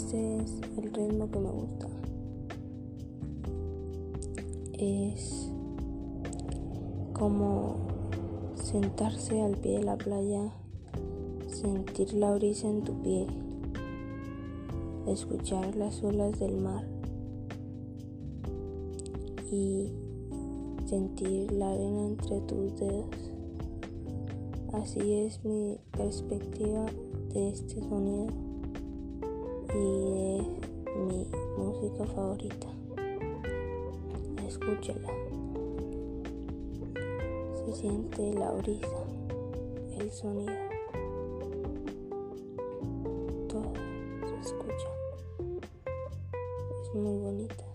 este es el ritmo que me gusta. Es como sentarse al pie de la playa, sentir la brisa en tu piel, escuchar las olas del mar y sentir la arena entre tus dedos. Así es mi perspectiva de este sonido y de mi música favorita. Escúchala. Se siente la brisa, el sonido. Todo se escucha. Es muy bonita.